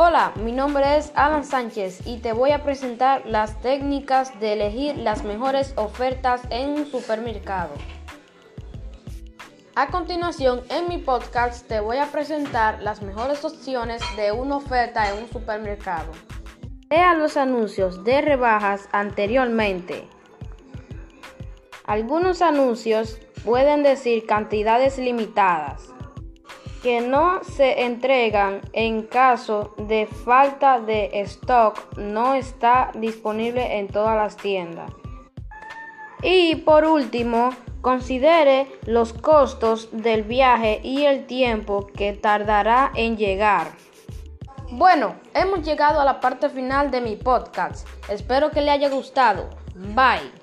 Hola, mi nombre es Alan Sánchez y te voy a presentar las técnicas de elegir las mejores ofertas en un supermercado. A continuación, en mi podcast te voy a presentar las mejores opciones de una oferta en un supermercado. Lea los anuncios de rebajas anteriormente. Algunos anuncios pueden decir cantidades limitadas que no se entregan en caso de falta de stock no está disponible en todas las tiendas. Y por último, considere los costos del viaje y el tiempo que tardará en llegar. Bueno, hemos llegado a la parte final de mi podcast. Espero que le haya gustado. Bye.